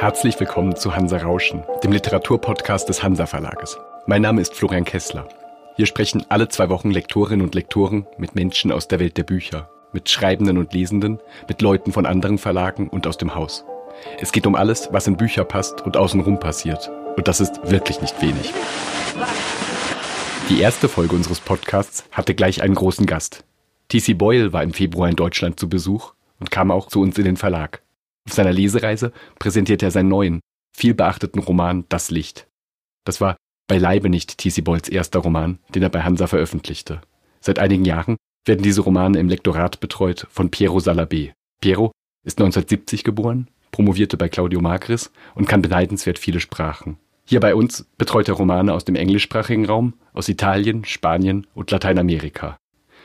Herzlich willkommen zu Hansa Rauschen, dem Literaturpodcast des Hansa Verlages. Mein Name ist Florian Kessler. Hier sprechen alle zwei Wochen Lektorinnen und Lektoren mit Menschen aus der Welt der Bücher, mit Schreibenden und Lesenden, mit Leuten von anderen Verlagen und aus dem Haus. Es geht um alles, was in Bücher passt und außenrum passiert. Und das ist wirklich nicht wenig. Die erste Folge unseres Podcasts hatte gleich einen großen Gast. T.C. Boyle war im Februar in Deutschland zu Besuch und kam auch zu uns in den Verlag. Auf seiner Lesereise präsentierte er seinen neuen, viel beachteten Roman Das Licht. Das war beileibe nicht T.C. Boyles erster Roman, den er bei Hansa veröffentlichte. Seit einigen Jahren werden diese Romane im Lektorat betreut von Piero Salabé. Piero ist 1970 geboren, promovierte bei Claudio Magris und kann beneidenswert viele Sprachen. Hier bei uns betreut er Romane aus dem englischsprachigen Raum, aus Italien, Spanien und Lateinamerika.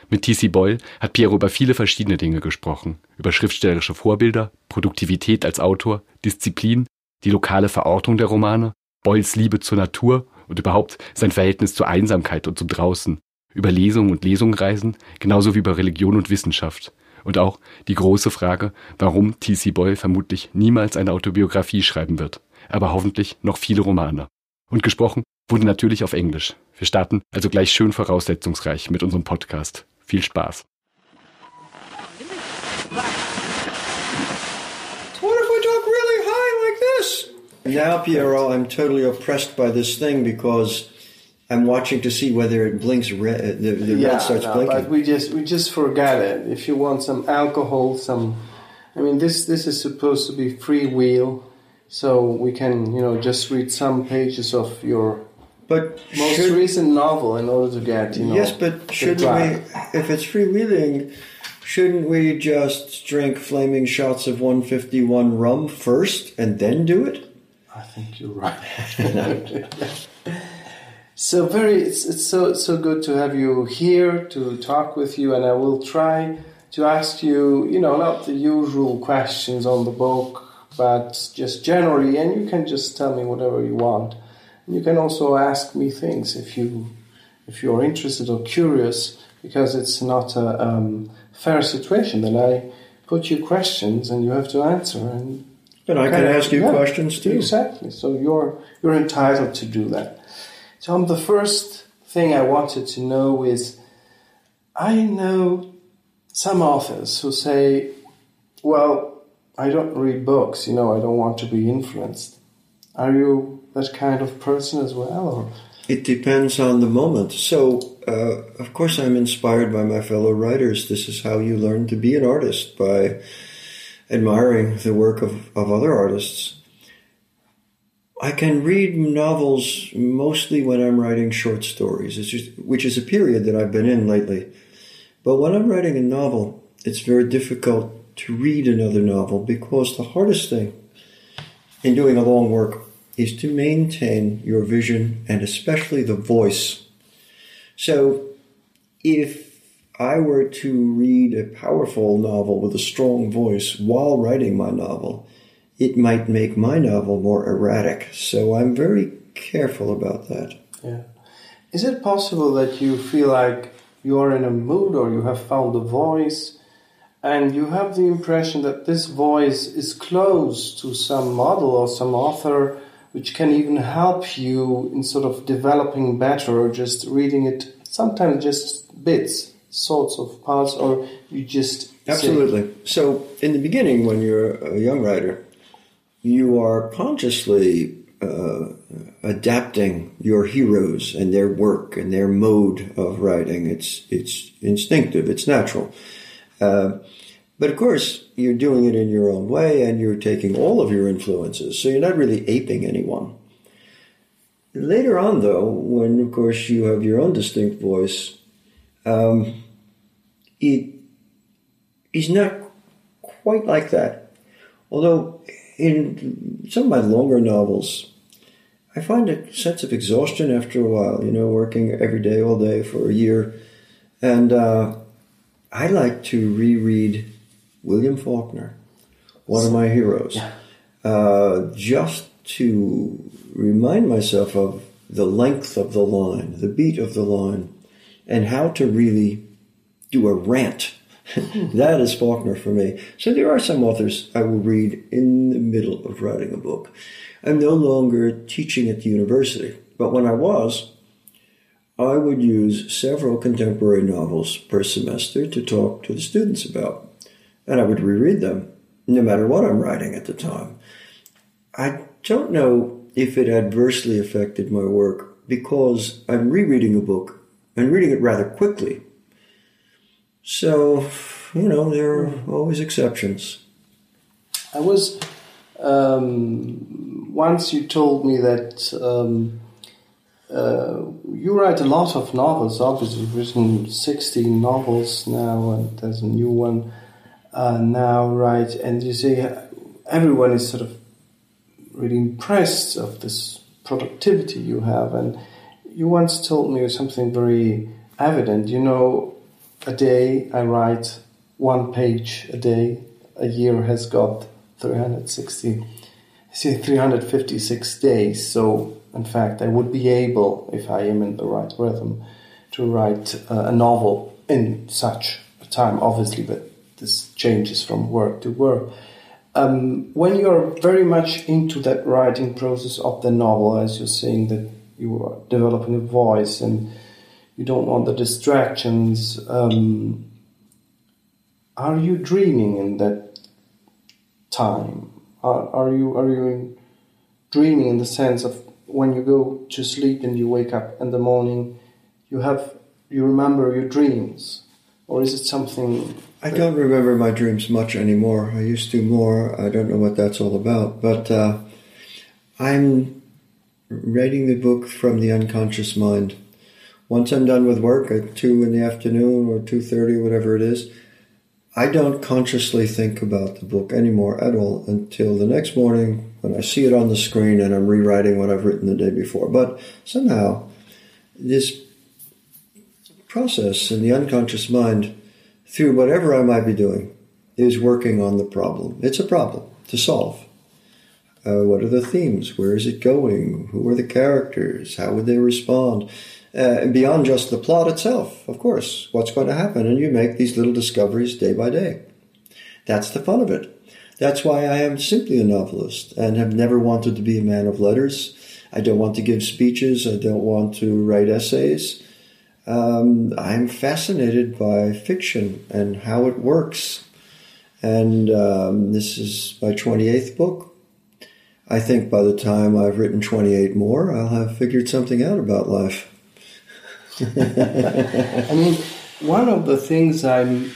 Mit T.C. Boyle hat Piero über viele verschiedene Dinge gesprochen. Über schriftstellerische Vorbilder, Produktivität als Autor, Disziplin, die lokale Verortung der Romane, Boyles Liebe zur Natur und überhaupt sein Verhältnis zur Einsamkeit und zum Draußen. Über Lesungen und Lesungreisen, genauso wie über Religion und Wissenschaft. Und auch die große Frage, warum T.C. Boyle vermutlich niemals eine Autobiografie schreiben wird, aber hoffentlich noch viele Romane. Und gesprochen wurde natürlich auf Englisch. Wir starten also gleich schön voraussetzungsreich mit unserem Podcast. Viel Spaß. What if I talk really high like this? Now, Piero, I'm totally oppressed by this thing because I'm watching to see whether it blinks red. Uh, the, the red starts no, blinking. but we just we just forget it. If you want some alcohol, some, I mean, this this is supposed to be free will, so we can you know just read some pages of your But most should- recent novel in order to get you know. yes, but shouldn't we? If it's freewheeling, shouldn't we just drink flaming shots of 151 rum first and then do it? I think you're right. so very, it's, it's so so good to have you here to talk with you, and I will try to ask you, you know, not the usual questions on the book, but just generally, and you can just tell me whatever you want. You can also ask me things if you if you're interested or curious, because it's not a um, fair situation. that I put you questions and you have to answer and And I can of, ask you yeah, questions too. Exactly. So you're you're entitled to do that. Tom, the first thing I wanted to know is I know some authors who say, Well, I don't read books, you know, I don't want to be influenced. Are you that kind of person as well? Or It depends on the moment. So, uh, of course, I'm inspired by my fellow writers. This is how you learn to be an artist by admiring the work of, of other artists. I can read novels mostly when I'm writing short stories, just, which is a period that I've been in lately. But when I'm writing a novel, it's very difficult to read another novel because the hardest thing in doing a long work is to maintain your vision and especially the voice. So, if I were to read a powerful novel with a strong voice while writing my novel, it might make my novel more erratic. So, I'm very careful about that. yeah. Is it possible that you feel like you're in a mood or you have found a voice and you have the impression that this voice is close to some model or some author which can even help you in sort of developing better or just reading it sometimes just bits sorts of parts or you just say- Absolutely. So, in the beginning, when you're a young writer, you are consciously uh, adapting your heroes and their work and their mode of writing. It's it's instinctive. It's natural. Uh, but of course, you're doing it in your own way, and you're taking all of your influences. So you're not really aping anyone. Later on, though, when of course you have your own distinct voice, um, it is not quite like that. Although in some of my longer novels, I find a sense of exhaustion after a while, you know, working every day, all day for a year. And uh, I like to reread William Faulkner, one of my heroes, uh, just to remind myself of the length of the line, the beat of the line, and how to really do a rant that is Faulkner for me. So there are some authors I will read in the middle of writing a book. I'm no longer teaching at the university, but when I was, I would use several contemporary novels per semester to talk to the students about. And I would reread them, no matter what I'm writing at the time. I don't know if it adversely affected my work because I'm rereading a book and reading it rather quickly. So, you know, there are always exceptions. I was um, once you told me that um, uh, you write a lot of novels. Obviously, you've written 16 novels now, and there's a new one uh, now, right? And you see, everyone is sort of really impressed of this productivity you have. And you once told me something very evident. You know, a day I write one page a day. A year has got 360, see, 356 days. So, in fact, I would be able, if I am in the right rhythm, to write uh, a novel in such a time, obviously, but this changes from work to work. Um, when you're very much into that writing process of the novel, as you're saying that you are developing a voice and you don't want the distractions, um, are you dreaming in that time? Are, are you are you in dreaming in the sense of when you go to sleep and you wake up in the morning, you have you remember your dreams, or is it something? I don't remember my dreams much anymore. I used to more. I don't know what that's all about, but uh, I'm writing the book from the unconscious mind. Once I'm done with work at two in the afternoon or two thirty, whatever it is, I don't consciously think about the book anymore at all until the next morning when I see it on the screen and I'm rewriting what I've written the day before. But somehow, this process in the unconscious mind, through whatever I might be doing, is working on the problem. It's a problem to solve. Uh, what are the themes? Where is it going? Who are the characters? How would they respond? Uh, beyond just the plot itself, of course, what's going to happen? And you make these little discoveries day by day. That's the fun of it. That's why I am simply a novelist and have never wanted to be a man of letters. I don't want to give speeches. I don't want to write essays. Um, I'm fascinated by fiction and how it works. And um, this is my 28th book. I think by the time I've written 28 more, I'll have figured something out about life. I mean, one of the things I'm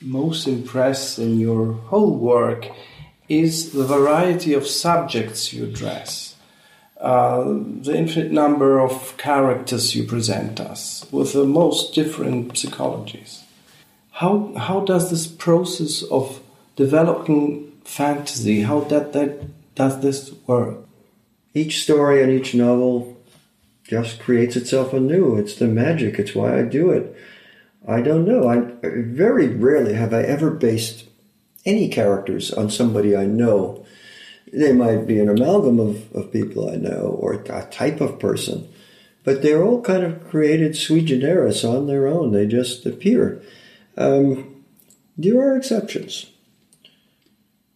most impressed in your whole work is the variety of subjects you address, uh, the infinite number of characters you present us with the most different psychologies. How, how does this process of developing fantasy, how that, that does this work? Each story and each novel just creates itself anew. It's the magic. It's why I do it. I don't know. I very rarely have I ever based any characters on somebody I know. They might be an amalgam of, of people I know or a type of person, but they're all kind of created sui generis on their own. They just appear. Um, there are exceptions.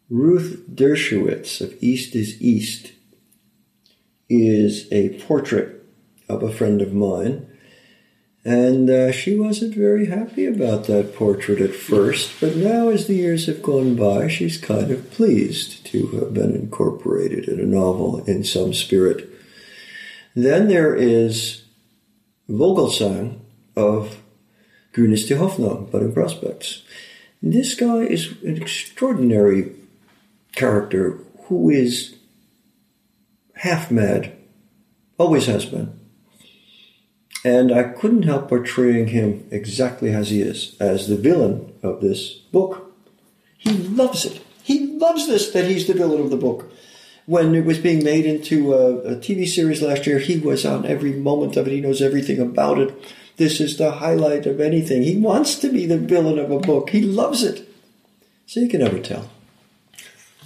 Ruth Dershowitz of East is East is a portrait of a friend of mine. And uh, she wasn't very happy about that portrait at first, but now as the years have gone by, she's kind of pleased to have been incorporated in a novel in some spirit. Then there is Vogelsang of Grün ist die Hoffnung, Budding Prospects. This guy is an extraordinary character who is half mad, always has been and I couldn't help portraying him exactly as he is, as the villain of this book. He loves it. He loves this, that he's the villain of the book. When it was being made into a, a TV series last year, he was on every moment of it. He knows everything about it. This is the highlight of anything. He wants to be the villain of a book. He loves it. So you can never tell.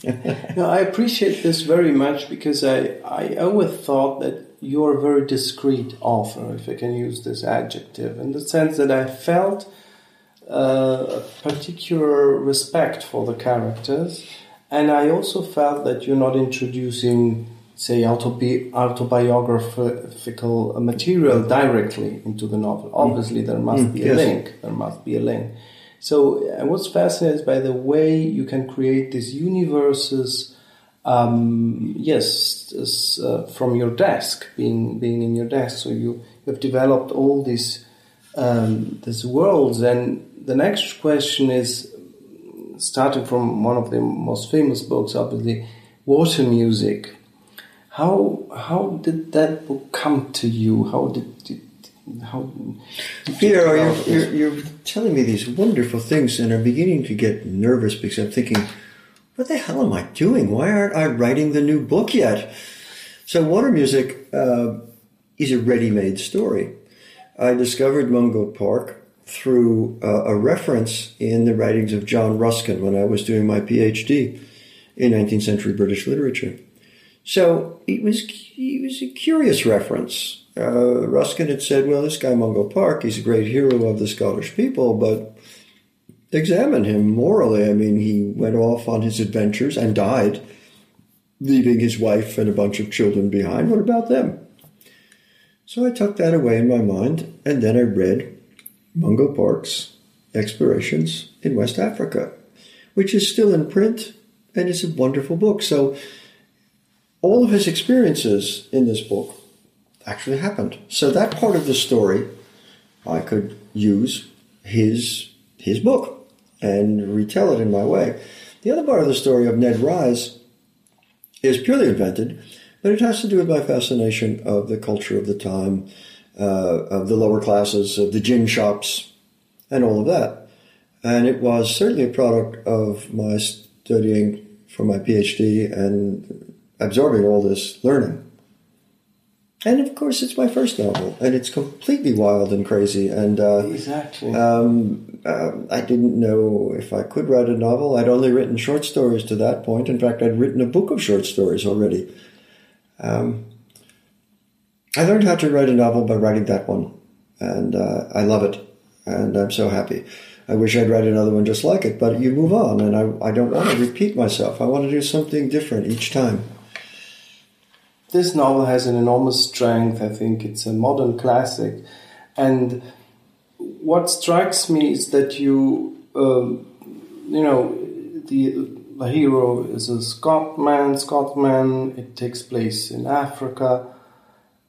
no, I appreciate this very much because I, I always thought that you're a very discreet author, if I can use this adjective, in the sense that I felt uh, a particular respect for the characters, and I also felt that you're not introducing, say, autobi- autobiographical material directly into the novel. Mm. Obviously, there must mm, be a yes. link. There must be a link. So I was fascinated by the way you can create these universes. Um, yes, uh, from your desk, being being in your desk. So you have developed all these um, these worlds. And the next question is, starting from one of the most famous books, obviously, Water Music. How how did that book come to you? How did it, how? Peter, you're, you're, you're telling me these wonderful things, and I'm beginning to get nervous because I'm thinking, what the hell am I doing? Why aren't I writing the new book yet? So, Water Music uh, is a ready-made story. I discovered Mungo Park through uh, a reference in the writings of John Ruskin when I was doing my PhD in 19th century British literature. So it was it was a curious reference. Uh, Ruskin had said, "Well, this guy Mungo Park, he's a great hero of the Scottish people, but examine him morally. I mean, he went off on his adventures and died, leaving his wife and a bunch of children behind. What about them?" So I tucked that away in my mind, and then I read Mungo Park's Explorations in West Africa, which is still in print and is a wonderful book. So all of his experiences in this book actually happened. So that part of the story, I could use his his book and retell it in my way. The other part of the story of Ned Rise is purely invented but it has to do with my fascination of the culture of the time, uh, of the lower classes, of the gin shops, and all of that. And it was certainly a product of my studying for my PhD and absorbing all this learning. And of course, it's my first novel, and it's completely wild and crazy. And uh, exactly, um, uh, I didn't know if I could write a novel. I'd only written short stories to that point. In fact, I'd written a book of short stories already. Um, I learned how to write a novel by writing that one, and uh, I love it, and I'm so happy. I wish I'd write another one just like it, but you move on, and I, I don't want to repeat myself. I want to do something different each time. This novel has an enormous strength. I think it's a modern classic, and what strikes me is that you, um, you know, the the hero is a Scotman, Scotman, it takes place in Africa,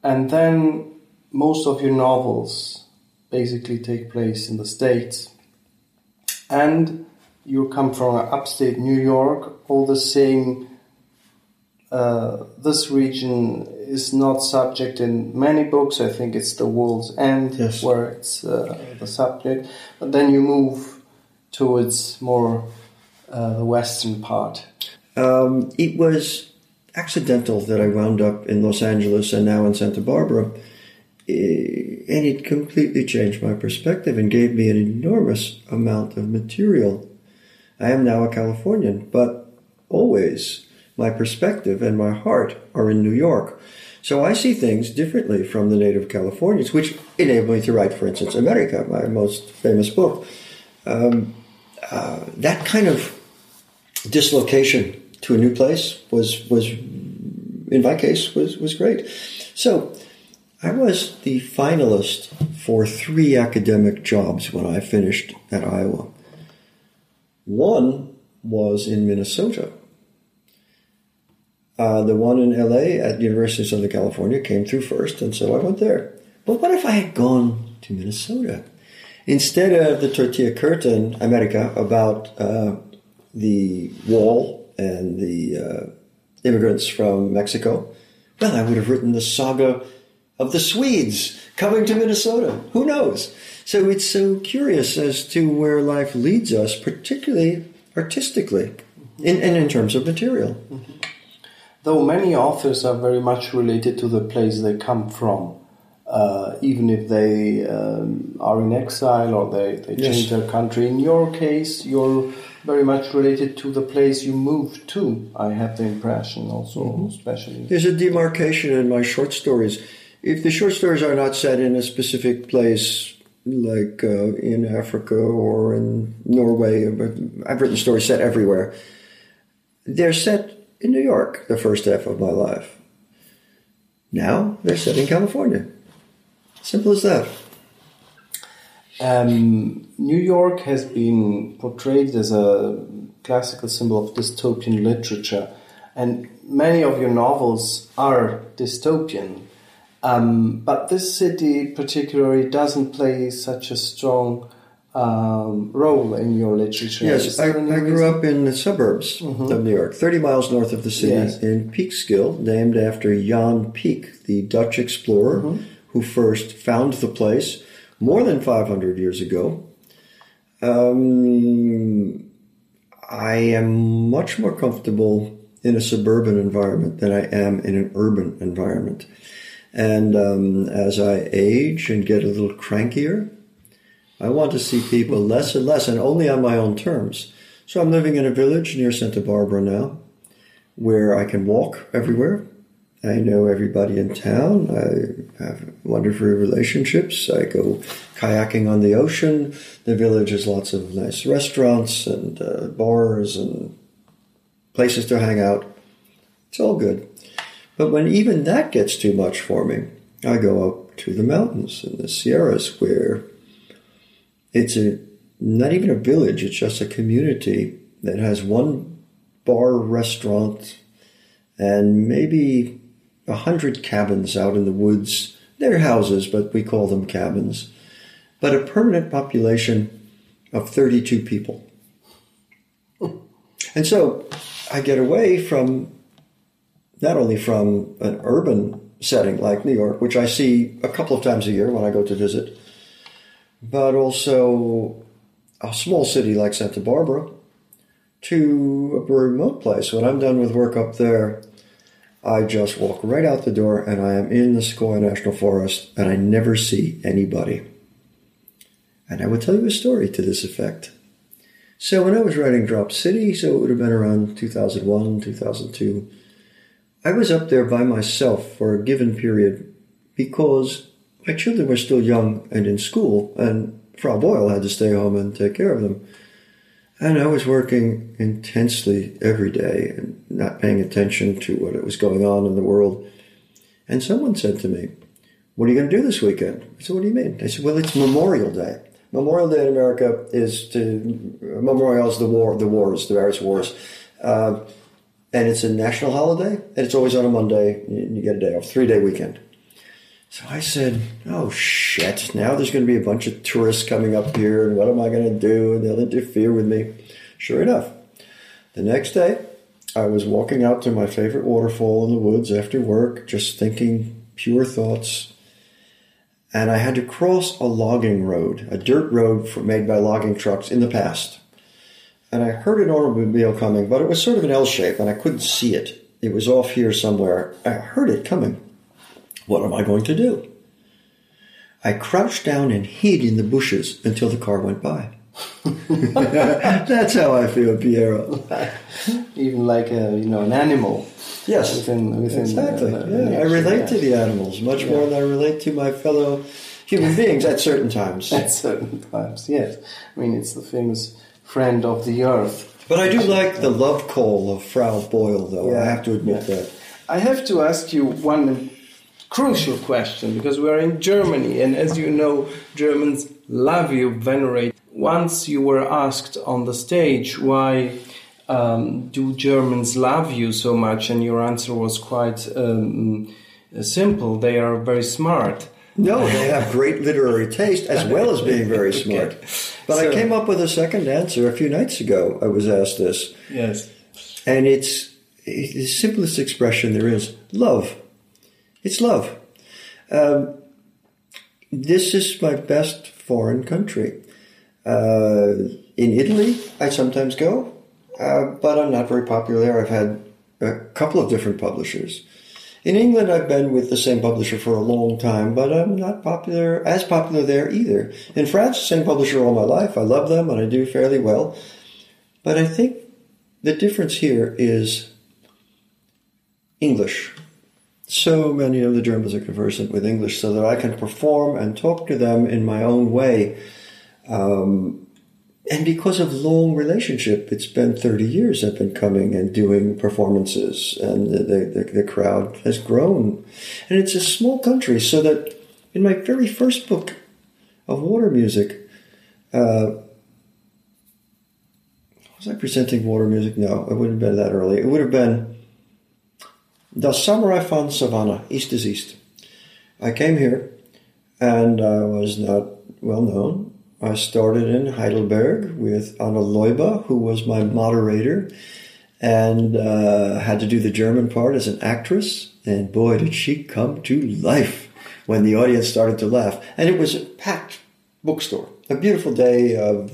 and then most of your novels basically take place in the States. And you come from upstate New York, all the same, uh, this region is not subject in many books. I think it's The World's End yes. where it's uh, the subject. But then you move towards more uh, the western part? Um, it was accidental that I wound up in Los Angeles and now in Santa Barbara. And it completely changed my perspective and gave me an enormous amount of material. I am now a Californian, but always my perspective and my heart are in New York. So I see things differently from the native Californians, which enabled me to write, for instance, America, my most famous book. Um, uh, that kind of dislocation to a new place was was in my case was was great. So I was the finalist for three academic jobs when I finished at Iowa. One was in Minnesota. Uh, the one in LA at University of Southern California came through first, and so I went there. But what if I had gone to Minnesota? Instead of the tortilla curtain, America, about uh, the wall and the uh, immigrants from Mexico, well, I would have written the saga of the Swedes coming to Minnesota. Who knows? So it's so curious as to where life leads us, particularly artistically in, and in terms of material. Mm-hmm. Though many authors are very much related to the place they come from. Uh, even if they um, are in exile or they, they yes. change their country. In your case, you're very much related to the place you moved to. I have the impression, also, mm-hmm. especially. There's a demarcation in my short stories. If the short stories are not set in a specific place, like uh, in Africa or in Norway. I've written stories set everywhere. They're set in New York the first half of my life. Now they're set in California. Simple as that. Um, New York has been portrayed as a classical symbol of dystopian literature, and many of your novels are dystopian. Um, but this city, particularly, doesn't play such a strong um, role in your literature. Yes, I, I, grew up in the suburbs mm-hmm. of New York, 30 miles north of the city, yes. in Peekskill, named after Jan Peek, the Dutch explorer mm-hmm. who first found the place more than 500 years ago. Um, I am much more comfortable in a suburban environment than I am in an urban environment. And um, as I age and get a little crankier, I want to see people less and less and only on my own terms. So I'm living in a village near Santa Barbara now where I can walk everywhere. I know everybody in town. I have wonderful relationships. I go kayaking on the ocean. The village has lots of nice restaurants and uh, bars and places to hang out. It's all good. But when even that gets too much for me, I go up to the mountains in the Sierras where it's a not even a village, it's just a community that has one bar restaurant and maybe a hundred cabins out in the woods. They're houses, but we call them cabins. But a permanent population of 32 people. And so I get away from not only from an urban setting like New York, which I see a couple of times a year when I go to visit, but also a small city like Santa Barbara to a remote place. When I'm done with work up there, I just walk right out the door and I am in the Sequoia National Forest and I never see anybody. And I will tell you a story to this effect. So when I was writing Drop City, so it would have been around 2001, 2002, I was up there by myself for a given period because my children were still young and in school, and Frau Boyle had to stay home and take care of them. And I was working intensely every day and not paying attention to what was going on in the world. And someone said to me, What are you going to do this weekend? I said, What do you mean? I said, Well, it's Memorial Day. Memorial Day in America is to memorialize the war, the wars, the various wars. Uh, and it's a national holiday, and it's always on a Monday. You get a day off, three day weekend. So I said, oh shit, now there's going to be a bunch of tourists coming up here, and what am I going to do? And they'll interfere with me. Sure enough, the next day, I was walking out to my favorite waterfall in the woods after work, just thinking pure thoughts. And I had to cross a logging road, a dirt road made by logging trucks in the past. And I heard an automobile coming, but it was sort of an L shape, and I couldn't see it. It was off here somewhere. I heard it coming. What am I going to do? I crouched down and hid in the bushes until the car went by. That's how I feel, Piero. Even like a, you know an animal. Yes, within, within exactly. The, the, yeah, I relate yeah. to the animals much yeah. more than I relate to my fellow human beings at certain times. At certain times, yes. I mean, it's the famous friend of the earth. But I do like the love call of Frau Boyle, though. I have to admit that. I have to ask you one crucial question because we're in Germany, and as you know, Germans love you, venerate. Once you were asked on the stage why um, do Germans love you so much, and your answer was quite um, simple. They are very smart. No, they have great literary taste as well as being very smart. okay. But so, I came up with a second answer a few nights ago. I was asked this. Yes. And it's, it's the simplest expression there is love. It's love. Um, this is my best foreign country. Uh, in Italy, I sometimes go, uh, but I'm not very popular there. I've had a couple of different publishers. In England, I've been with the same publisher for a long time, but I'm not popular as popular there either. In France, same publisher all my life. I love them and I do fairly well. But I think the difference here is English. So many of the Germans are conversant with English so that I can perform and talk to them in my own way. Um, and because of long relationship, it's been 30 years I've been coming and doing performances and the, the, the crowd has grown. And it's a small country so that in my very first book of water music, uh, was I presenting water music? No, it wouldn't have been that early. It would have been the Samurai von Savannah, East is East. I came here and I was not well known. I started in Heidelberg with Anna Leuba, who was my moderator, and uh, had to do the German part as an actress. And boy, did she come to life when the audience started to laugh. And it was a packed bookstore. A beautiful day, of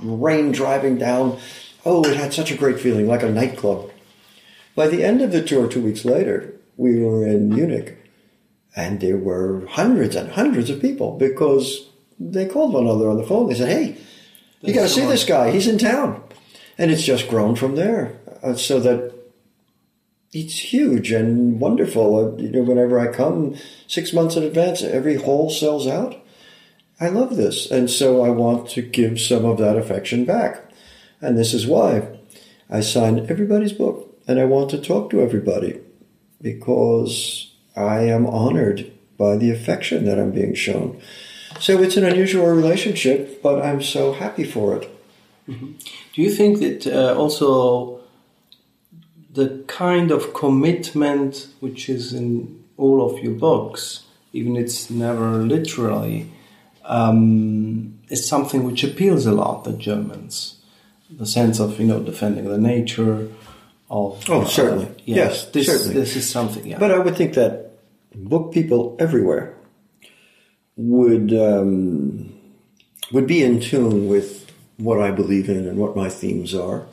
rain driving down. Oh, it had such a great feeling, like a nightclub. By the end of the tour, two weeks later, we were in Munich, and there were hundreds and hundreds of people because they called one another on the phone. They said, "Hey, you got to see this guy. He's in town," and it's just grown from there. Uh, so that it's huge and wonderful. Uh, you know, whenever I come six months in advance, every hall sells out. I love this, and so I want to give some of that affection back, and this is why I signed everybody's book and I want to talk to everybody because I am honored by the affection that I'm being shown. So it's an unusual relationship, but I'm so happy for it. Mm-hmm. Do you think that uh, also the kind of commitment which is in all of your books, even it's never literally, um, is something which appeals a lot to Germans? The sense of you know defending the nature, of. Oh, certainly. Uh, yes, yes, this, certainly. This is something. Yeah. But I would think that book people everywhere would um, would be in tune with what I believe in and what my themes are.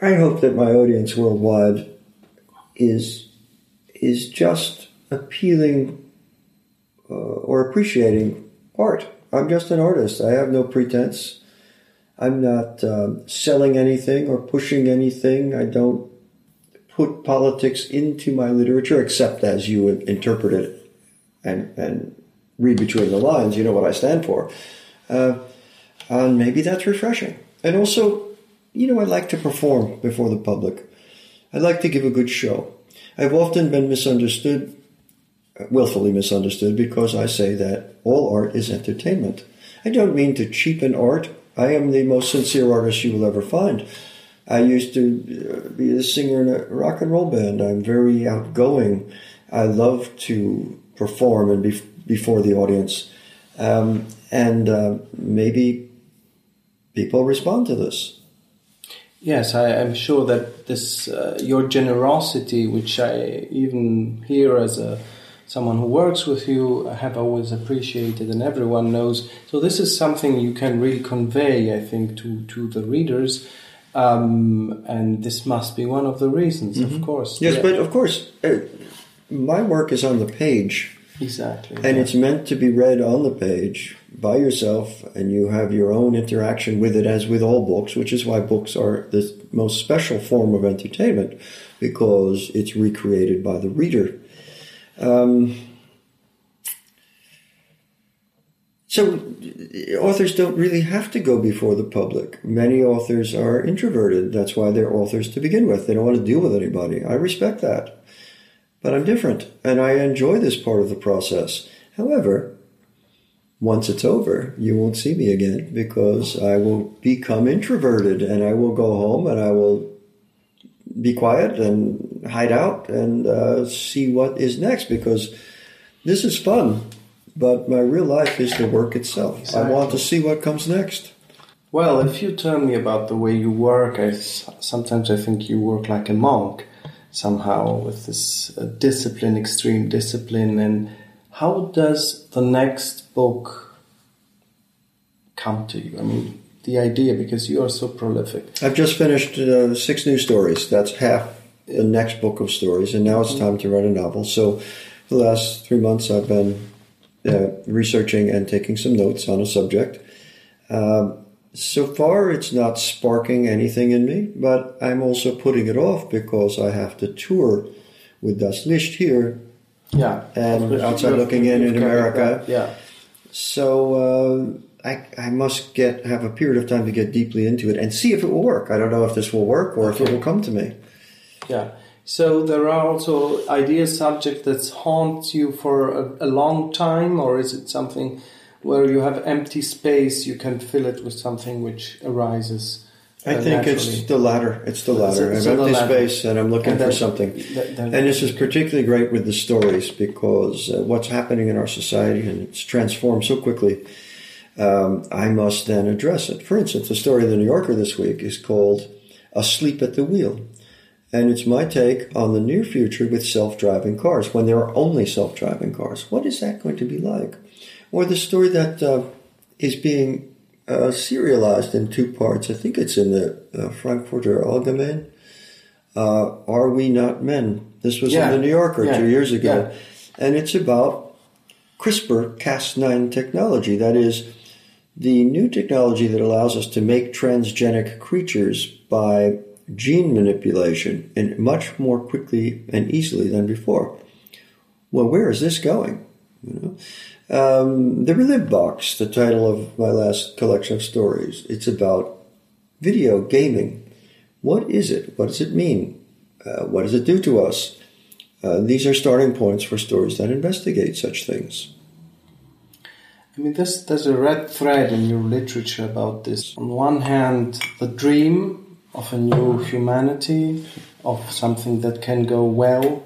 I hope that my audience worldwide is is just appealing uh, or appreciating art. I'm just an artist. I have no pretense. I'm not um, selling anything or pushing anything. I don't put politics into my literature, except as you interpret it and, and read between the lines. You know what I stand for. Uh, and maybe that's refreshing. And also, you know, I like to perform before the public. I like to give a good show. I've often been misunderstood, willfully misunderstood, because I say that all art is entertainment. I don't mean to cheapen art I am the most sincere artist you will ever find. I used to uh, be a singer in a rock and roll band. I'm very outgoing. I love to perform and be before the audience. Um, and uh, maybe people respond to this. Yes, I, am sure that this uh, your generosity, which I even hear as a someone who works with you have always appreciated and everyone knows. So this is something you can really convey, I think, to, to the readers. Um, and this must be one of the reasons, mm-hmm. of course. Yes, yeah. but of course, uh, my work is on the page. Exactly. And yeah. it's meant to be read on the page by yourself, and you have your own interaction with it, as with all books, which is why books are the most special form of entertainment, because it's recreated by the reader. Um, so authors don't really have to go before the public. Many authors are introverted. That's why they're authors to begin with. They don't want to deal with anybody. I respect that. But I'm different and I enjoy this part of the process. However, once it's over, you won't see me again because I will become introverted and I will go home and I will be quiet and hide out and uh, see what is next because this is fun, but my real life is the work itself. Exactly. I want to see what comes next. Well, if you tell me about the way you work, I, sometimes I think you work like a monk somehow with this uh, discipline, extreme discipline. And how does the next book come to you? I mean, the idea because you are so prolific. I've just finished uh, six new stories. That's half the next book of stories, and now it's time to write a novel. So, the last three months, I've been uh, researching and taking some notes on a subject. Um, so far, it's not sparking anything in me, but I'm also putting it off because I have to tour with Das Licht here, Yeah. And outside looking in in America. Yeah. so uh, I, I must get have a period of time to get deeply into it and see if it will work. I don't know if this will work or if it will come to me. Yeah. So there are also ideas, subjects that haunts you for a, a long time, or is it something where you have empty space, you can fill it with something which arises? I uh, think it's the latter. It's the latter. It's- it's I'm the empty latter. space and I'm looking And for something. Then- And this is particularly great with the stories because uh, what's happening in our society and it's transformed so quickly. Um, I must then address it. For instance, the story of the New Yorker this week is called "Asleep at the Wheel," and it's my take on the near future with self-driving cars. When there are only self-driving cars, what is that going to be like? Or the story that uh, is being uh, serialized in two parts. I think it's in the uh, Frankfurter Allgemein. Uh, Are we not men? This was Yeah. in the New Yorker Yeah. two years ago, Yeah. and it's about CRISPR Cas9 technology. That is the new technology that allows us to make transgenic creatures by gene manipulation and much more quickly and easily than before. Well, where is this going? You know? Um, the Relive Box, the title of my last collection of stories, it's about video gaming. What is it? What does it mean? Uh, what does it do to us? Uh, these are starting points for stories that investigate such things. I mean, there's, there's a red thread in your literature about this. On one hand, the dream of a new humanity, of something that can go well.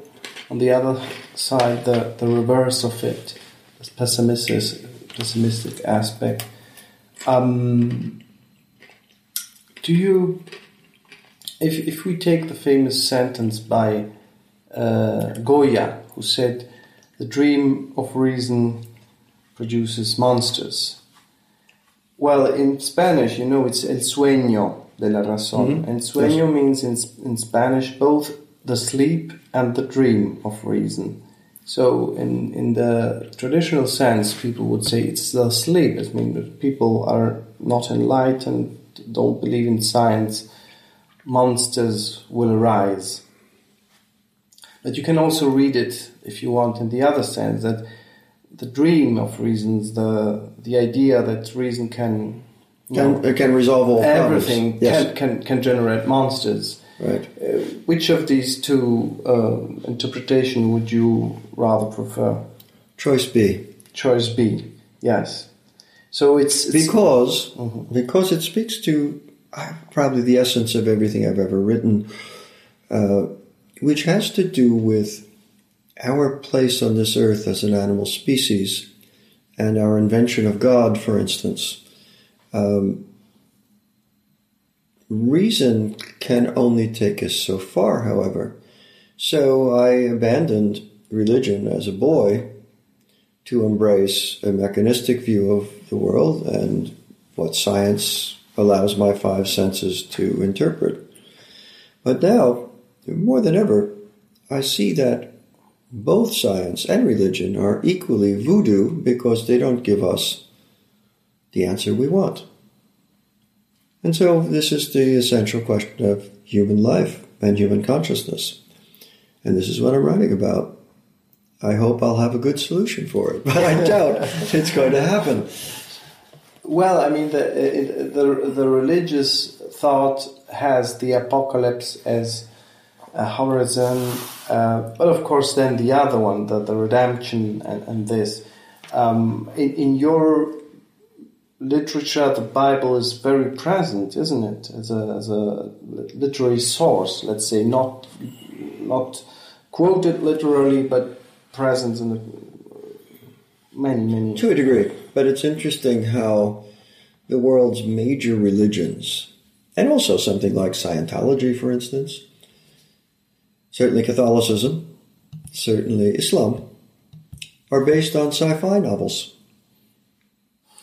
On the other side, the, the reverse of it, this pessimistic, pessimistic aspect. Um, do you, if, if we take the famous sentence by uh, Goya, who said, the dream of reason produces monsters. Well, in Spanish, you know, it's el sueño de la razón. Mhm. And sueño means in, in Spanish both the sleep and the dream of reason. So, in, in the traditional sense, people would say it's the sleep. I mean, that people are not enlightened, don't believe in science, monsters will arise. But you can also read it, if you want, in the other sense that the dream of reasons, the the idea that reason can, Can, know, it can resolve all everything problems. Yes, can, can can generate monsters. right. Uh, which of these two uh, interpretation would you rather prefer? Choice B. Choice B. Yes. So it's, it's because Mhm. because it speaks to uh, probably the essence of everything I've ever written, uh, which has to do with our place on this earth as an animal species and our invention of God, for instance. Um, reason can only take us so far, however. So I abandoned religion as a boy to embrace a mechanistic view of the world and what science allows my five senses to interpret. But now, more than ever, I see that both science and religion are equally voodoo because they don't give us the answer we want. And so, this is the essential question of human life and human consciousness. And this is what I'm writing about. I hope I'll have a good solution for it, but I doubt it's going to happen. Well, I mean, the, the the religious thought has the apocalypse as horizon, uh, but of course, then the other one, the, the redemption and, and this. Um, in, in your literature, the Bible is very present, isn't it? As a, as a literary source, let's say, not not quoted literally, but present in the, many, many. To a degree, but it's interesting how the world's major religions, and also something like Scientology, for instance, certainly Catholicism, certainly Islam, are based on sci fi novels.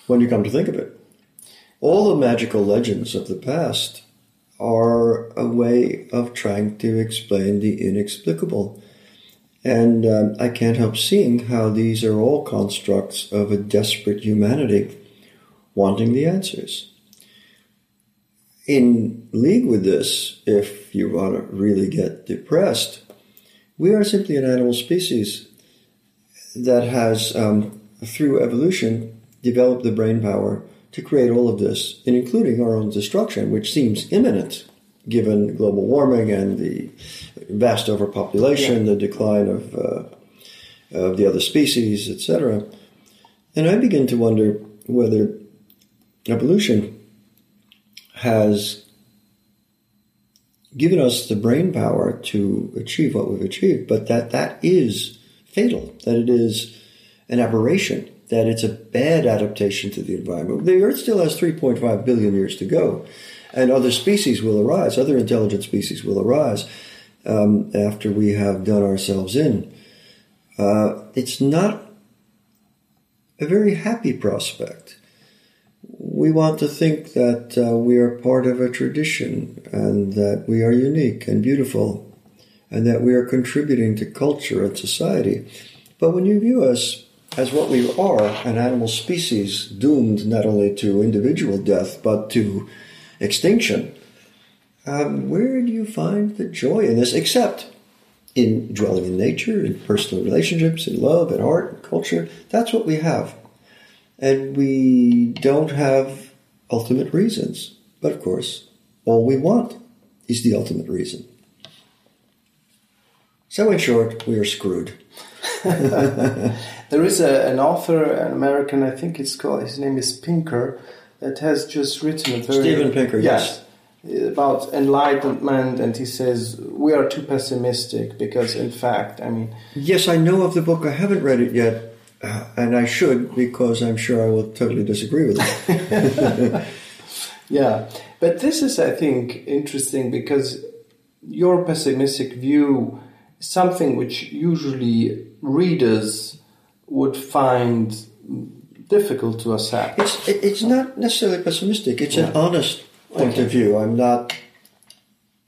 When you come to think of it, all the magical legends of the past are a way of trying to explain the inexplicable. And um, I can't help seeing how these are all constructs of a desperate humanity wanting the answers. In league with this, if you want to really get depressed, We are simply an animal species that has, um, through evolution, developed the brain power to create all of this, and including our own destruction, which seems imminent given global warming and the vast overpopulation, yeah. the decline of, uh, of the other species, etc. And I begin to wonder whether evolution has given us the brain power to achieve what we've achieved, but that that is fatal, that it is an aberration, that it's a bad adaptation to the environment. The Earth still has 3.5 billion years to go, and other species will arise, other intelligent species will arise um, after we have done ourselves in. Uh, it's not a very happy prospect we want to think that uh, we are part of a tradition and that we are unique and beautiful and that we are contributing to culture and society. But when you view us as what we are, an animal species doomed not only to individual death but to extinction, um, where do you find the joy in this except in dwelling in nature, in personal relationships, in love, in art, in culture? That's what we have. And we don't have ultimate reasons. But of course, all we want is the ultimate reason. So, in short, we are screwed. there is a, an author, an American, I think it's called, his name is Pinker, that has just written a very. Steven Pinker, yes. About enlightenment, and he says we are too pessimistic because, in fact, I mean. Yes, I know of the book. I haven't read it yet Uh, and I should because I'm sure I will totally disagree with it. yeah, but this is, I think, interesting because your pessimistic view is something which usually readers would find difficult to accept. It's it's not necessarily pessimistic. It's yeah. an honest point okay. of view. I'm not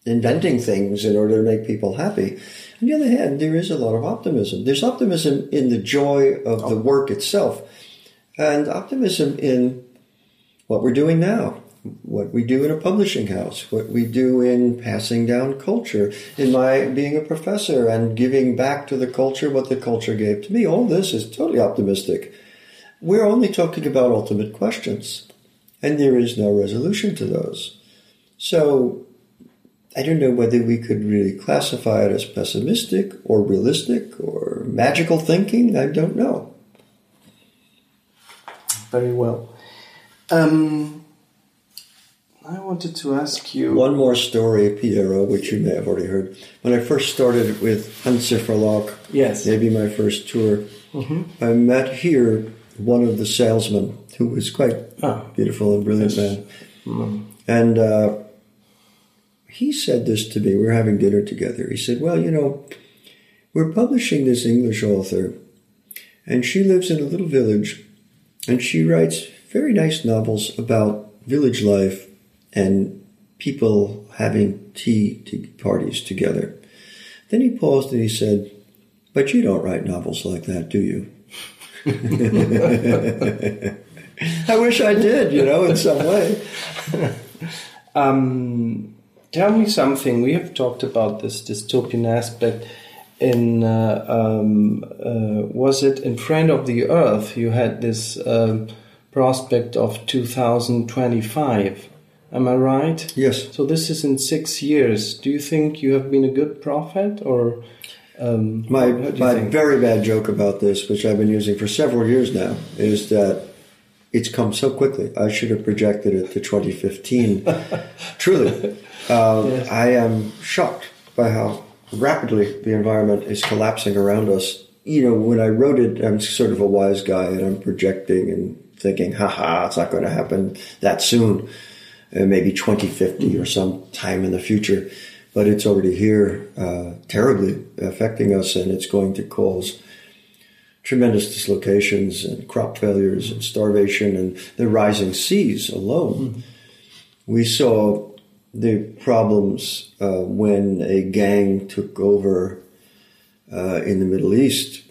inventing things in order to make people happy. On the other hand, there is a lot of optimism. There's optimism in the joy of the oh. work itself, and optimism in what we're doing now, what we do in a publishing house, what we do in passing down culture, in my being a professor and giving back to the culture what the culture gave to me. All this is totally optimistic. We're only talking about ultimate questions, and there is no resolution to those. So I don't know whether we could really classify it as pessimistic or realistic or magical thinking. I don't know. Very well. Um, I wanted to ask you one more story, Piero, which you may have already heard. When I first started with Hanser Verlag, yes, maybe my first tour, mm-hmm. I met here one of the salesmen who was quite ah, beautiful and brilliant yes. man, mm-hmm. and. Uh, he said this to me. We were having dinner together. He said, Well, you know, we're publishing this English author, and she lives in a little village, and she writes very nice novels about village life and people having tea, tea parties together. Then he paused and he said, But you don't write novels like that, do you? I wish I did, you know, in some way. Um, tell me something. We have talked about this dystopian aspect. In uh, um, uh, was it in Friend of the Earth? You had this um, prospect of 2025. Am I right? Yes. So this is in six years. Do you think you have been a good prophet, or um, my my think? very bad joke about this, which I've been using for several years now, is that it's come so quickly. I should have projected it to 2015. Truly, uh, yes. I am shocked by how rapidly the environment is collapsing around us. You know, when I wrote it, I'm sort of a wise guy and I'm projecting and thinking, haha, it's not going to happen that soon. Uh, maybe 2050 or some time in the future. But it's already here, uh, terribly affecting us, and it's going to cause tremendous dislocations and crop failures and starvation and the rising seas alone. Mm-hmm. We saw the problems uh, when a gang took over uh, in the Middle East,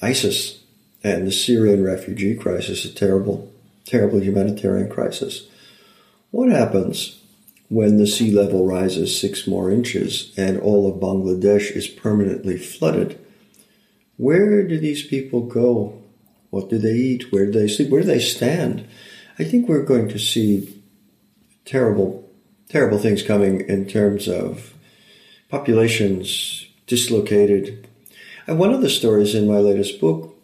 ISIS, and the Syrian refugee crisis, a terrible, terrible humanitarian crisis. What happens when the sea level rises six more inches and all of Bangladesh is permanently flooded, where do these people go? What do they eat? Where do they sleep? Where do they stand? I think we're going to see terrible, terrible things coming in terms of populations dislocated. And one of the stories in my latest book,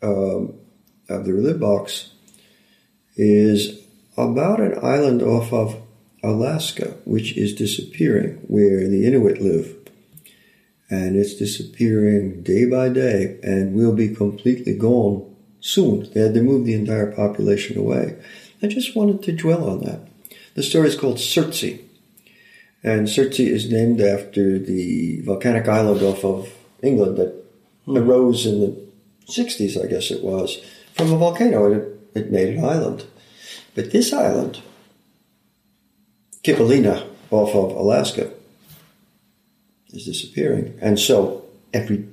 um, of the Relive Box, is about an island off of Alaska, which is disappearing, where the Inuit live. And it's disappearing day by day and will be completely gone soon. They had to move the entire population away. I just wanted to dwell on that. The story is called Surtsey. And Surtsey is named after the volcanic island off of England that hmm. arose in the 60s, I guess it was, from a volcano. And it, it made an island. But this island, Kivalina off of Alaska, is disappearing. And so every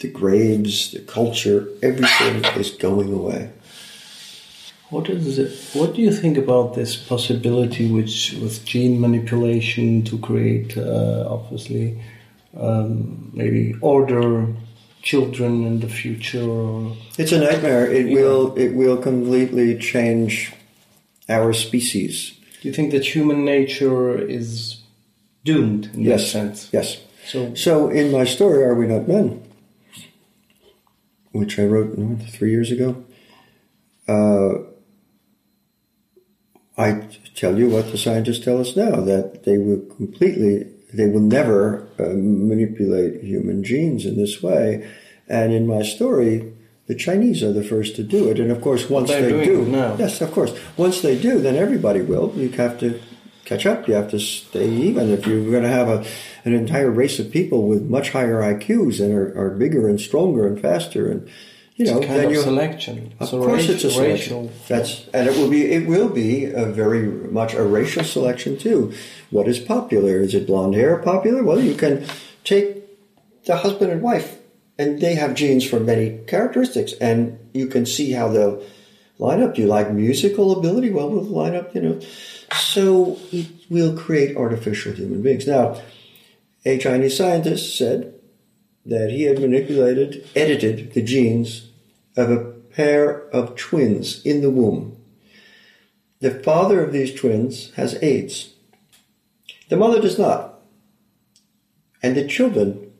the graves, the culture, everything is going away. What is it? What do you think about this possibility, which with gene manipulation to create, uh, obviously, um, maybe order children in the future? It's a nightmare. It will. It will completely change our species. Do you think that human nature is doomed in yes. that sense? Yes. So, so in my story, Are We Not Men? which I wrote three years ago, uh, I tell you what the scientists tell us now that they will completely, they will never uh, manipulate human genes in this way. And in my story, the Chinese are the first to do it. And of course, once they do, now. yes, of course, once they do, then everybody will. You have to catch up. You have to stay even. If you're going to have a, an entire race of people with much higher IQs and are, are bigger and stronger and faster and you know, it's kind of selection. Of so course, it's a selection. That's and it will be it will be a very much a racial selection too. What is popular? Is it blonde hair popular? Well, you can take the husband and wife, and they have genes for many characteristics, and you can see how they'll line up. Do you like musical ability? Well, we'll line up. You know, so it will create artificial human beings. Now, a Chinese scientist said that he had manipulated, edited the genes of a pair of twins in the womb. The father of these twins has AIDS. The mother does not. And the children,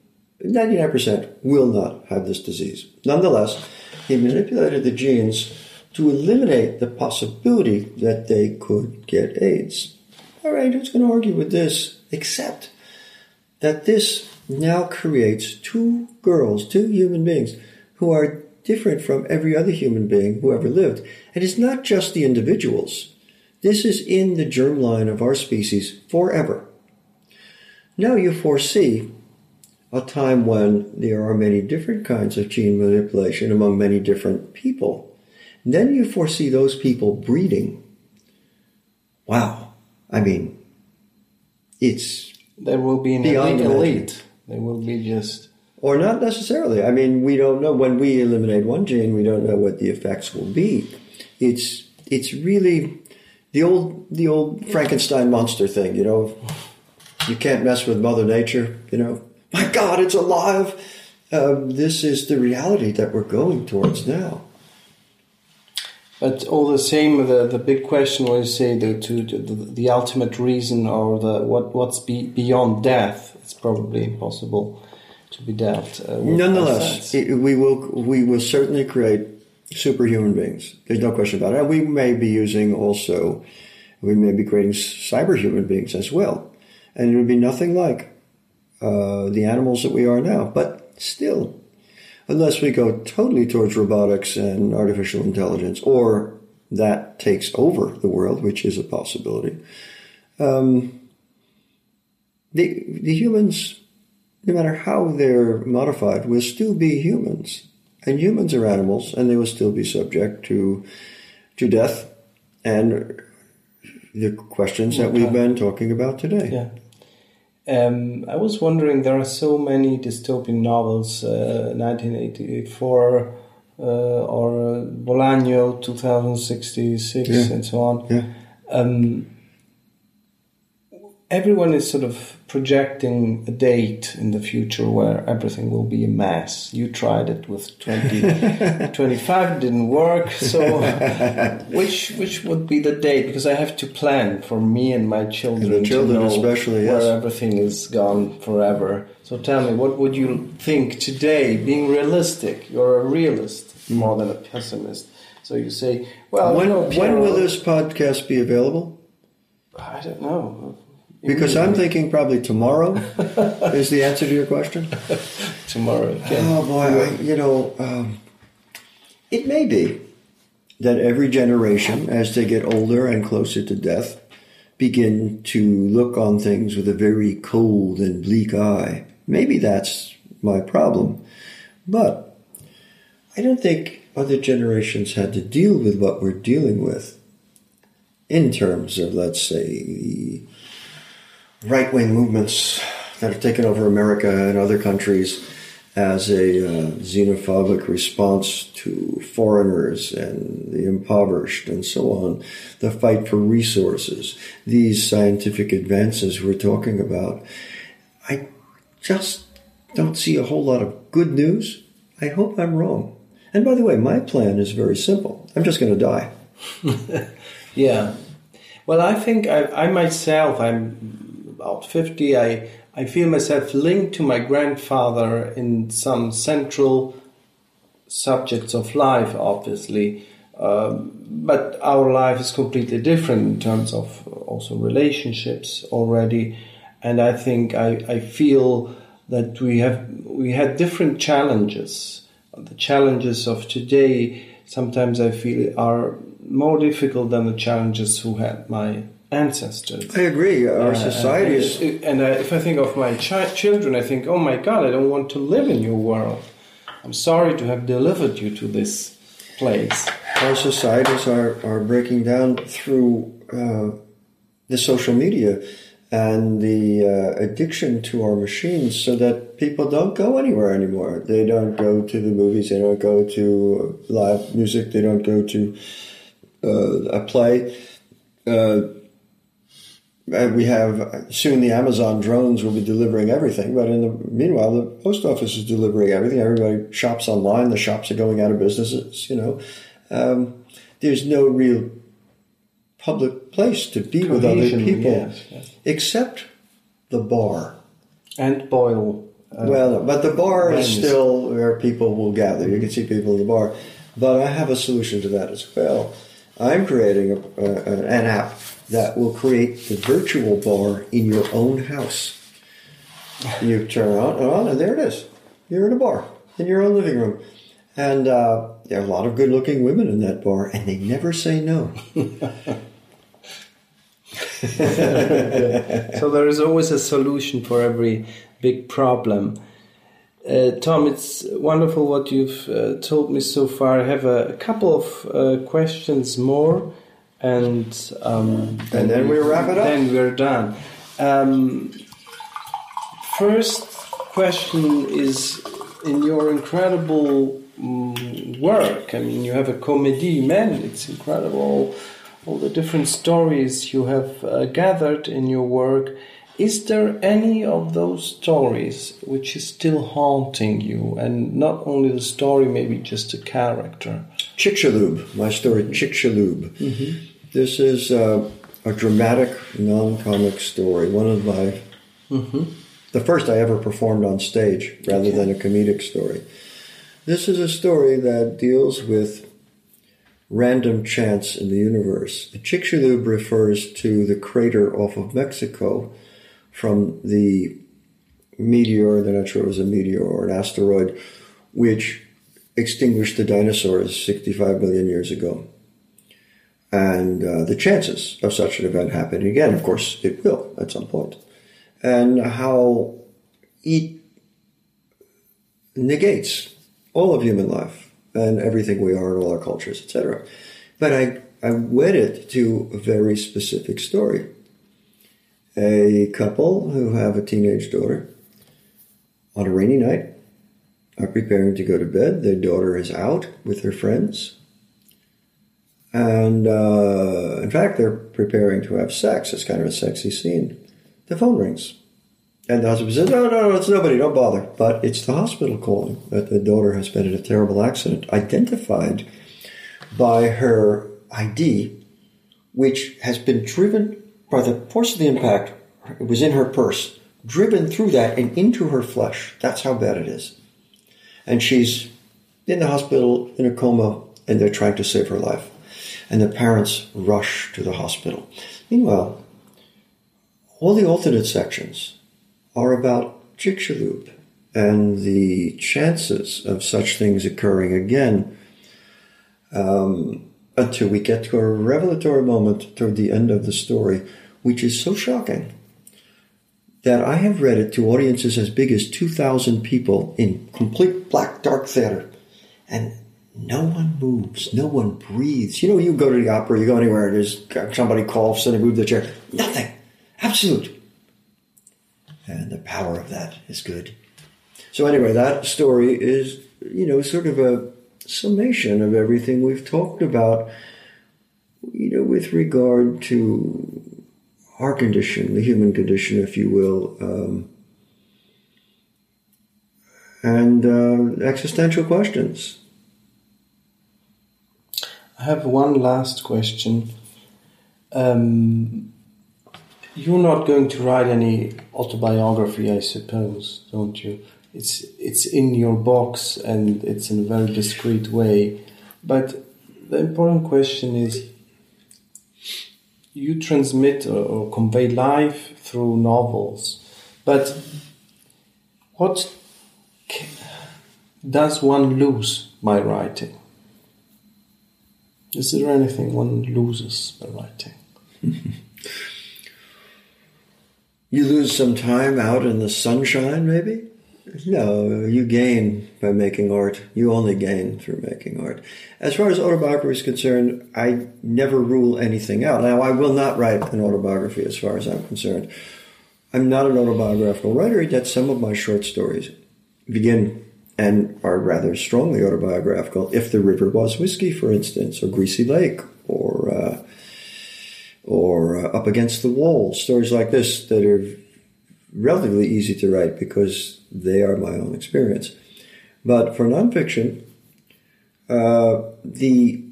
99%, will not have this disease. Nonetheless, he manipulated the genes to eliminate the possibility that they could get AIDS. All right, who's going to argue with this? Except that this now creates two girls, two human beings, who are different from every other human being who ever lived. And it's not just the individuals. This is in the germline of our species forever. Now you foresee a time when there are many different kinds of gene manipulation among many different people. then you foresee those people breeding. Wow. I mean, it's there will be an elite, elite. They will be just. Or not necessarily. I mean, we don't know. When we eliminate one gene, we don't know what the effects will be. It's it's really the old the old Frankenstein monster thing. You know, you can't mess with Mother Nature. You know, my God, it's alive. Um, this is the reality that we're going towards now. But all the same, the, the big question was say the, to, the, the ultimate reason or the what what's be, beyond death. It's probably impossible to be dealt. Uh, Nonetheless, it, we will we will certainly create superhuman beings. There's no question about it. we may be using also, we may be creating cyber human beings as well, and it would be nothing like uh, the animals that we are now. But still, unless we go totally towards robotics and artificial intelligence, or that takes over the world, which is a possibility. Um, the the humans, no matter how they're modified, will still be humans, and humans are animals, and they will still be subject to to death and the questions that we've been talking about today. Yeah. Um, I was wondering, there are so many dystopian novels, uh, 1984 uh, or Bolaño 2066 yeah. and so on. Yeah. Um, everyone is sort of projecting a date in the future where everything will be a mess. You tried it with 20, 25, it didn't work. So, uh, which which would be the date? Because I have to plan for me and my children. And the children especially, yes. where everything is gone forever. So tell me, what would you think today? Being realistic, you're a realist hmm. more than a pessimist. So you say, well, when, you know, when will this podcast be available? I don't know. Because I'm thinking probably tomorrow is the answer to your question. tomorrow. Okay. Oh boy, I, you know, um, it may be that every generation, as they get older and closer to death, begin to look on things with a very cold and bleak eye. Maybe that's my problem, but I don't think other generations had to deal with what we're dealing with in terms of, let's say, the right wing movements that have taken over America and other countries as a uh, xenophobic response to foreigners and the impoverished and so on, the fight for resources, these scientific advances we're talking about. I just don't see a whole lot of good news. I hope I'm wrong. And by the way, my plan is very simple. I'm just going to die. Yeah. Well, I think I, I myself, I'm about 50. I, I feel myself linked to my grandfather in some central subjects of life, obviously. Um, but our life is completely different in terms of also relationships already. And I think I, I feel that we have we had different challenges. The challenges of today sometimes I feel are more difficult than the challenges who had my ancestors. I agree. Our Uh, society and, is. and uh, if I think of my chi- children, I think, oh my God, I don't want to live in your world. I'm sorry to have delivered you to this place. our societies are, are breaking down through uh, the social media and the uh, addiction to our machines so that people don't go anywhere anymore. They don't go to the movies, they don't go to live music, they don't go to uh, a play. Uh, and we have soon the Amazon drones will be delivering everything, but in the meanwhile, the post office is delivering everything. Everybody shops online. The shops are going out of businesses. You know, um, there's no real public place to be with other people yes, yes. except the bar. And boil. Uh, Well, but the bar is still where people will gather. You can see people in the bar. But I have a solution to that as well. I'm creating a, uh, an app that will create the virtual bar in your own house. You turn on and on, and there it is. You're in a bar in your own living room. And uh, there are a lot of good looking women in that bar, and they never say no. so there is always a solution for every big problem. Uh, Tom, it's wonderful what you've uh, told me so far. I have a, a couple of uh, questions more, and um, And then we wrap it up. Then we're done. Um, first question is in your incredible mm, work. I mean, you have a comedy, man. It's incredible. All the different stories you have uh, gathered in your work. Is there any of those stories which is still haunting you, and not only the story, maybe just a character? Chicxulub, my story Chicxulub. This is uh, a dramatic, non-comic story. One of my, the first I ever performed on stage, rather than a comedic story. This is a story that deals with random chance in the universe. The Chicxulub refers to the crater off of Mexico from the meteor, they're not sure it was a meteor or an asteroid, which extinguished the dinosaurs 65 million years ago. And uh, the chances of such an event happening again, of course, it will at some point. And how it negates all of human life and everything we are and all our cultures, etc. But I, I wed it to a very specific story. A couple who have a teenage daughter on a rainy night are preparing to go to bed. Their daughter is out with her friends. And uh, in fact, they're preparing to have sex. It's kind of a sexy scene. the phone rings. And the husband says, No, no, no, it's nobody, don't bother. But it's the hospital calling that the daughter has been in a terrible accident, identified by her ID, which has been driven by the force of the impact. It was in her purse, driven through that and into her flesh. That's how bad it is. And she's in the hospital in a coma, and they're trying to save her life. And the parents rush to the hospital. Meanwhile, all the alternate sections are about Chicxulub and the chances of such things occurring again um, until we get to a revelatory moment toward the end of the story, which is so shocking that I have read it to audiences as big as 2,000 people in complete black dark theater. And no one moves, no one breathes. You know, you go to the opera, you go anywhere, and there's somebody coughs and they move the chair. Nothing. Absolute. And the power of that is good. So anyway, that story is, you know, sort of a summation of everything we've talked about, you know, with regard to our condition, the human condition, if you will, um, and uh, existential questions. I have one last question. Um, you're not going to write any autobiography, I suppose, don't you? It's it's in your box and it's in a very discreet way. But the important question is you transmit or, or convey life through novels, but what does one lose by writing? Is there anything one loses by writing? you lose some time out in the sunshine, maybe? No, you gain by making art. You only gain through making art. As far as autobiography is concerned, I never rule anything out. Now, I will not write an autobiography as far as I'm concerned. I'm not an autobiographical writer, yet some of my short stories begin and are rather strongly autobiographical. If the River Was Whiskey, for instance, or Greasy Lake, or uh, or uh, Up Against the Wall, stories like this that are relatively easy to write because they are my own experience. But for nonfiction, uh, the,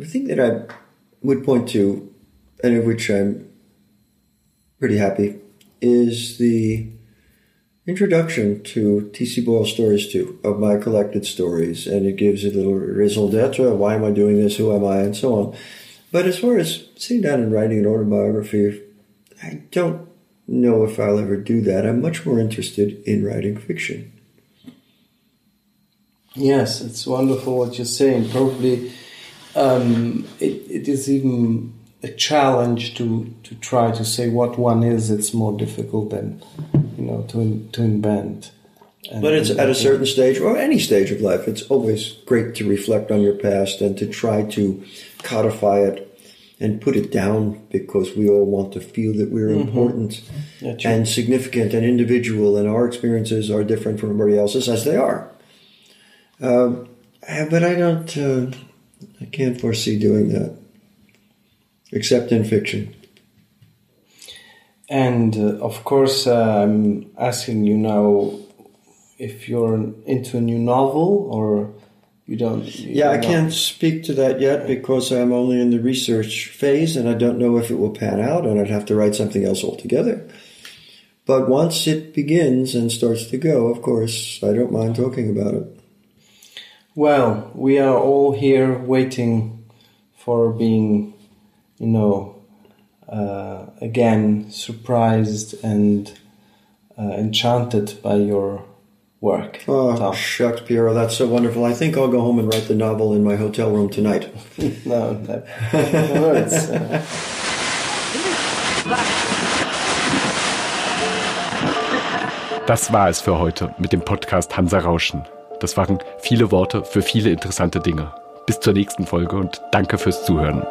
thing that I would point to, and of which I'm pretty happy, is the introduction to T.C. Boyle Stories 2 of my collected stories, and it gives a little raison d'etre, why am I doing this, who am I, and so on. But as far as sitting down and writing an autobiography, I don't know if I'll ever do that. I'm much more interested in writing fiction. Yes, it's wonderful what you're saying. Probably um, it, it is even a challenge to, to try to say what one is. It's more difficult than you know to to invent. And, but it's at a certain stage, or any stage of life, it's always great to reflect on your past and to try to codify it and put it down because we all want to feel that we're mm-hmm. important yeah, and significant and individual, and our experiences are different from everybody else's as they are. Uh, but I don't, uh, I can't foresee doing that, except in fiction. And uh, of course, uh, I'm asking you now if you're into a new novel or you don't. You yeah, I can't speak to that yet because I'm only in the research phase and I don't know if it will pan out and I'd have to write something else altogether. But once it begins and starts to go, of course, I don't mind talking about it. Well, we are all here waiting for being, you know, uh, again surprised and uh, enchanted by your work. Oh, Tom. shucks, Piero, that's so wonderful. I think I'll go home and write the novel in my hotel room tonight. no, no, it's, uh... Das war es für heute mit dem Podcast Hansa Rauschen. Das waren viele Worte für viele interessante Dinge. Bis zur nächsten Folge und danke fürs Zuhören.